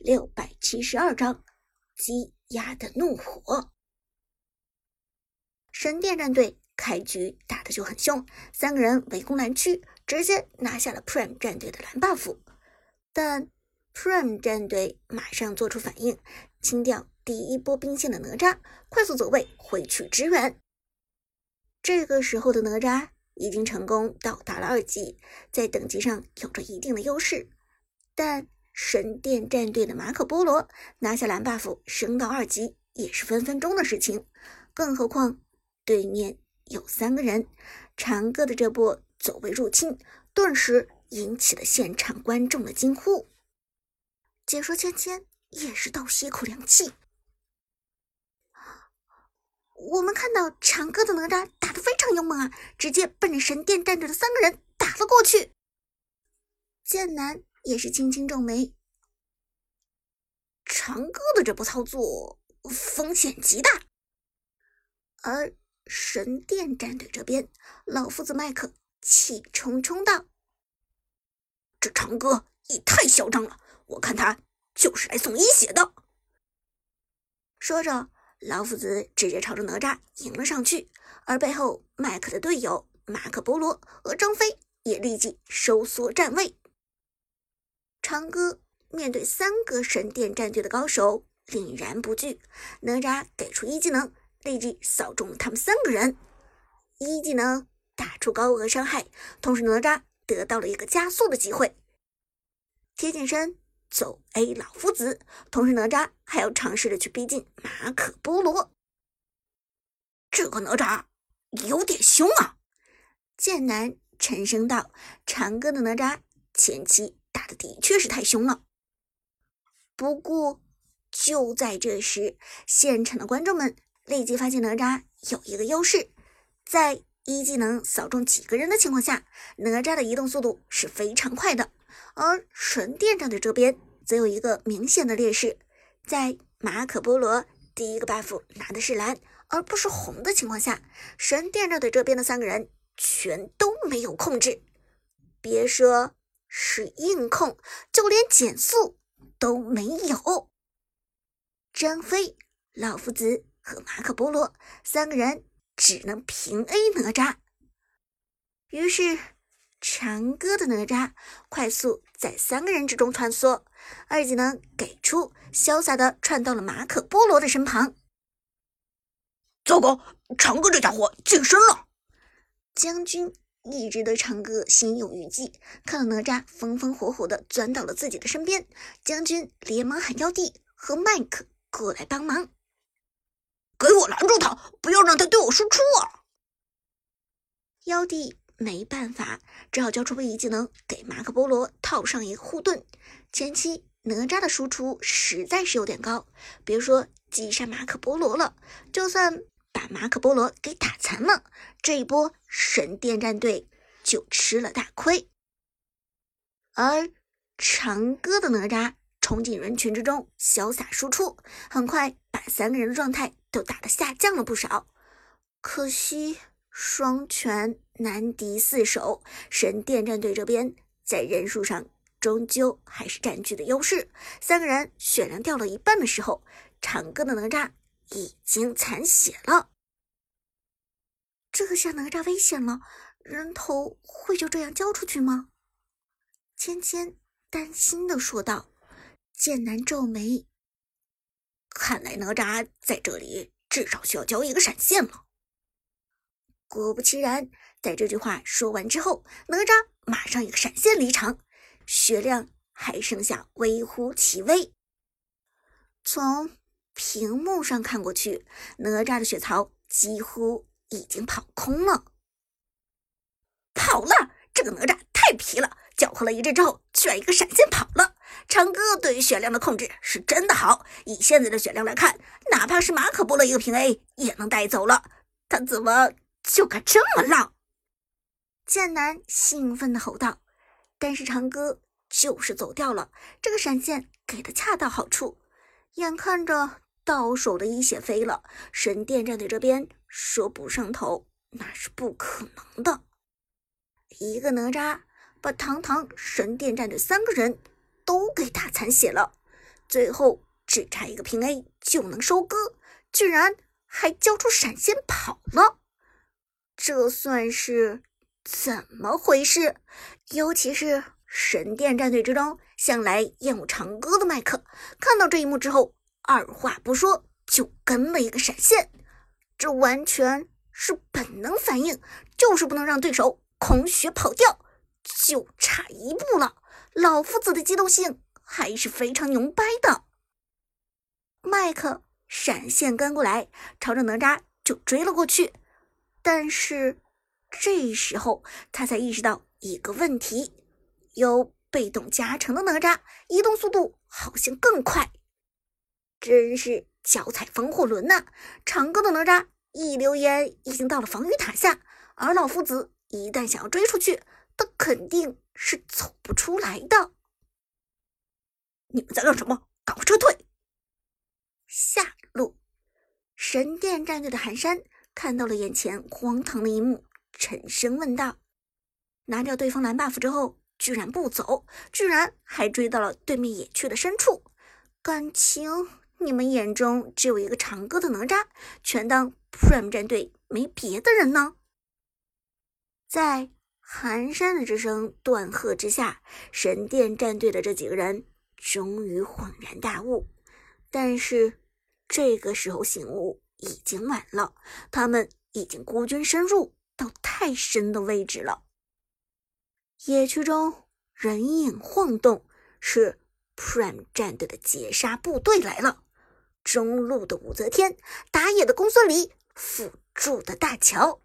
六百七十二章积压的怒火。神殿战队开局打的就很凶，三个人围攻蓝区，直接拿下了 Prime 战队的蓝 buff。但 Prime 战队马上做出反应，清掉第一波兵线的哪吒，快速走位回去支援。这个时候的哪吒已经成功到达了二级，在等级上有着一定的优势，但。神殿战队的马可波罗拿下蓝 buff 升到二级也是分分钟的事情，更何况对面有三个人，长歌的这波走位入侵，顿时引起了现场观众的惊呼。解说芊芊也是倒吸一口凉气。我们看到长歌的哪吒打得非常勇猛啊，直接奔着神殿战队的三个人打了过去。剑南。也是轻轻皱眉，长歌的这波操作风险极大。而神殿战队这边，老夫子麦克气冲冲道：“这长歌也太嚣张了，我看他就是来送一血的。”说着，老夫子直接朝着哪吒迎了上去，而背后麦克的队友马可波罗和张飞也立即收缩站位。长歌面对三个神殿战队的高手，凛然不惧。哪吒给出一技能，立即扫中了他们三个人。一技能打出高额伤害，同时哪吒得到了一个加速的机会。贴近身走 A 老夫子，同时哪吒还要尝试着去逼近马可波罗。这个哪吒有点凶啊！剑南沉声道：“长歌的哪吒前期。”打的的确是太凶了，不过就在这时，现场的观众们立即发现哪吒有一个优势，在一技能扫中几个人的情况下，哪吒的移动速度是非常快的。而神殿战队这边则有一个明显的劣势，在马可波罗第一个 buff 拿的是蓝而不是红的情况下，神殿战队这边的三个人全都没有控制，别说。是硬控，就连减速都没有。张飞、老夫子和马可波罗三个人只能平 A 哪吒。于是，长歌的哪吒快速在三个人之中穿梭，二技能给出，潇洒的窜到了马可波罗的身旁。糟糕，长歌这家伙近身了，将军。一直对长歌心有余悸，看到哪吒风风火火的钻到了自己的身边，将军连忙喊妖帝和麦克过来帮忙，给我拦住他，不要让他对我输出啊！妖帝没办法，只好交出位移技能给马可波罗套上一个护盾。前期哪吒的输出实在是有点高，别说击杀马可波罗了，就算。把马可波罗给打残了，这一波神殿战队就吃了大亏。而长歌的哪吒冲进人群之中，潇洒输出，很快把三个人的状态都打得下降了不少。可惜双拳难敌四手，神殿战队这边在人数上终究还是占据的优势。三个人血量掉了一半的时候，长歌的哪吒。已经残血了，这下哪吒危险了，人头会就这样交出去吗？芊芊担心的说道。剑南皱眉，看来哪吒在这里至少需要交一个闪现了。果不其然，在这句话说完之后，哪吒马上一个闪现离场，血量还剩下微乎其微。从屏幕上看过去，哪吒的血槽几乎已经跑空了。跑了，这个哪吒太皮了，搅和了一阵之后，居然一个闪现跑了。长歌对于血量的控制是真的好，以现在的血量来看，哪怕是马可波罗一个平 A 也能带走了。他怎么就敢这么浪？剑南兴奋的吼道。但是长歌就是走掉了，这个闪现给的恰到好处，眼看着。到手的一血飞了，神殿战队这边说不上头那是不可能的。一个哪吒把堂堂神殿战队三个人都给打残血了，最后只差一个平 A 就能收割，居然还交出闪现跑了，这算是怎么回事？尤其是神殿战队之中向来厌恶长歌的麦克，看到这一幕之后，二话不说就跟了一个闪现，这完全是本能反应，就是不能让对手空血跑掉，就差一步了。老夫子的机动性还是非常牛掰的。麦克闪现跟过来，朝着哪吒就追了过去。但是这时候他才意识到一个问题：有被动加成的哪吒，移动速度好像更快，真是脚踩风火轮呐！长歌的哪吒一溜烟已经到了防御塔下，而老夫子一旦想要追出去，他肯定是走不出来的。你们在干什么？赶快撤退！下路，神殿战队的寒山看到了眼前荒唐的一幕，沉声问道：“拿掉对方蓝 buff 之后，居然不走，居然还追到了对面野区的深处。感情你们眼中只有一个长歌的哪吒，全当 Prime 战队没别的人呢？”在寒山的这声断喝之下，神殿战队的这几个人终于恍然大悟。但是这个时候醒悟已经晚了，他们已经孤军深入到太深的位置了。野区中人影晃动，是 Prime 战队的截杀部队来了。中路的武则天，打野的公孙离，辅助的大乔，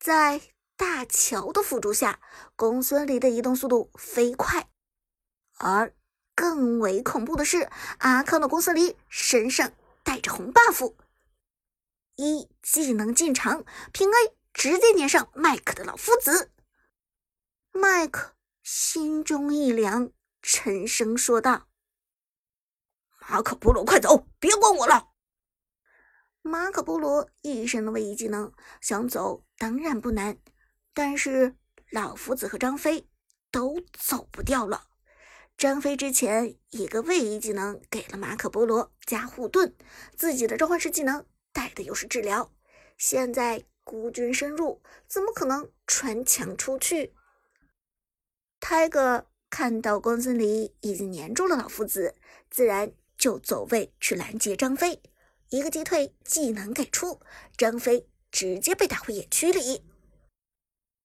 在大乔的辅助下，公孙离的移动速度飞快，而。更为恐怖的是，阿康的公孙离身上带着红 buff，一技能进场，平 A 直接粘上麦克的老夫子。麦克心中一凉，沉声说道：“马可波罗，快走，别管我了。”马可波罗一身的位移技能，想走当然不难，但是老夫子和张飞都走不掉了。张飞之前一个位移技能给了马可波罗加护盾，自己的召唤师技能带的又是治疗，现在孤军深入，怎么可能穿墙出去？Tiger 看到公孙离已经粘住了老夫子，自然就走位去拦截张飞，一个击退技能给出，张飞直接被打回野区里，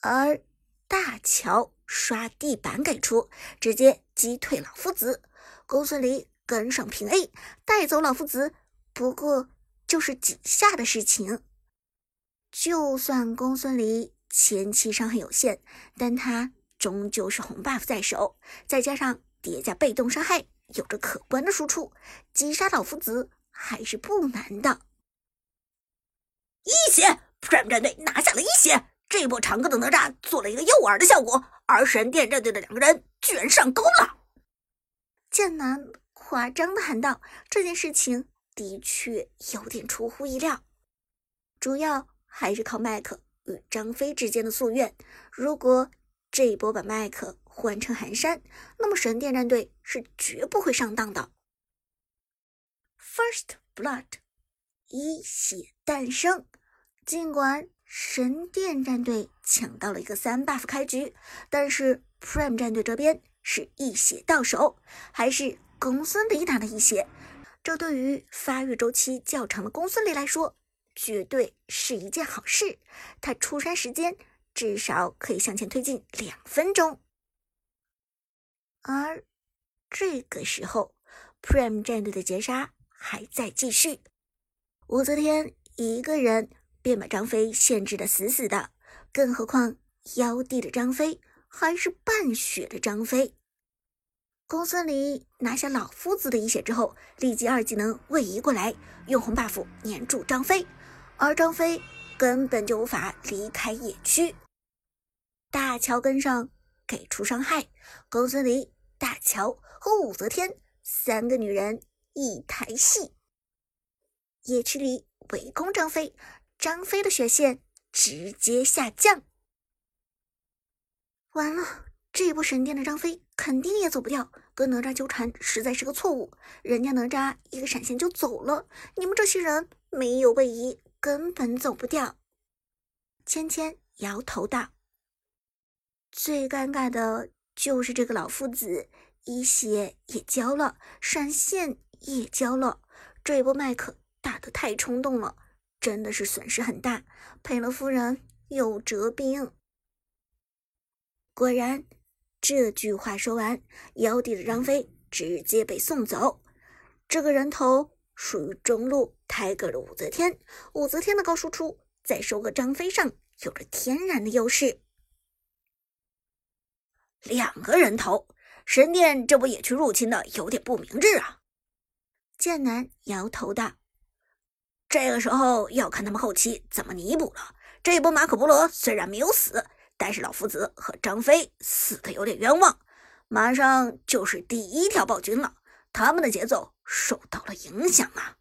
而大乔。刷地板给出，直接击退老夫子。公孙离跟上平 A，带走老夫子。不过就是几下的事情。就算公孙离前期伤害有限，但他终究是红 buff 在手，再加上叠加被动伤害，有着可观的输出，击杀老夫子还是不难的。一血，Prime 战队拿下了一血。这波长歌的哪吒做了一个诱饵的效果，而神殿战队的两个人居然上钩了。剑南夸张的喊道：“这件事情的确有点出乎意料，主要还是靠麦克与张飞之间的夙愿。如果这一波把麦克换成寒山，那么神殿战队是绝不会上当的。”First Blood，一血诞生，尽管。神殿战队抢到了一个三 buff 开局，但是 Prime 战队这边是一血到手，还是公孙离打的一血。这对于发育周期较长的公孙离来说，绝对是一件好事。他出山时间至少可以向前推进两分钟。而这个时候，Prime 战队的截杀还在继续，武则天一个人。便把张飞限制的死死的，更何况妖帝的张飞还是半血的张飞。公孙离拿下老夫子的一血之后，立即二技能位移过来，用红 buff 粘住张飞，而张飞根本就无法离开野区。大乔跟上给出伤害，公孙离、乔和武则天三个女人一台戏，野区里围攻张飞。张飞的血线直接下降，完了！这波神殿的张飞肯定也走不掉，跟哪吒纠缠实在是个错误。人家哪吒一个闪现就走了，你们这些人没有位移，根本走不掉。芊芊摇头道：“最尴尬的就是这个老夫子，一血也交了，闪现也交了，这波麦克打得太冲动了，真的是损失很大，赔了夫人又折兵。”果然。这句话说完，妖帝的张飞直接被送走。这个人头属于中路抬个的武则天，武则天的高输出在收割张飞上有着天然的优势。两个人头，神殿这不也去入侵的，有点不明智啊！剑南摇头道：“这个时候要看他们后期怎么弥补了。这一波马可波罗虽然没有死。”但是老夫子和张飞死的有点冤枉，马上就是第一条暴君了，他们的节奏受到了影响啊！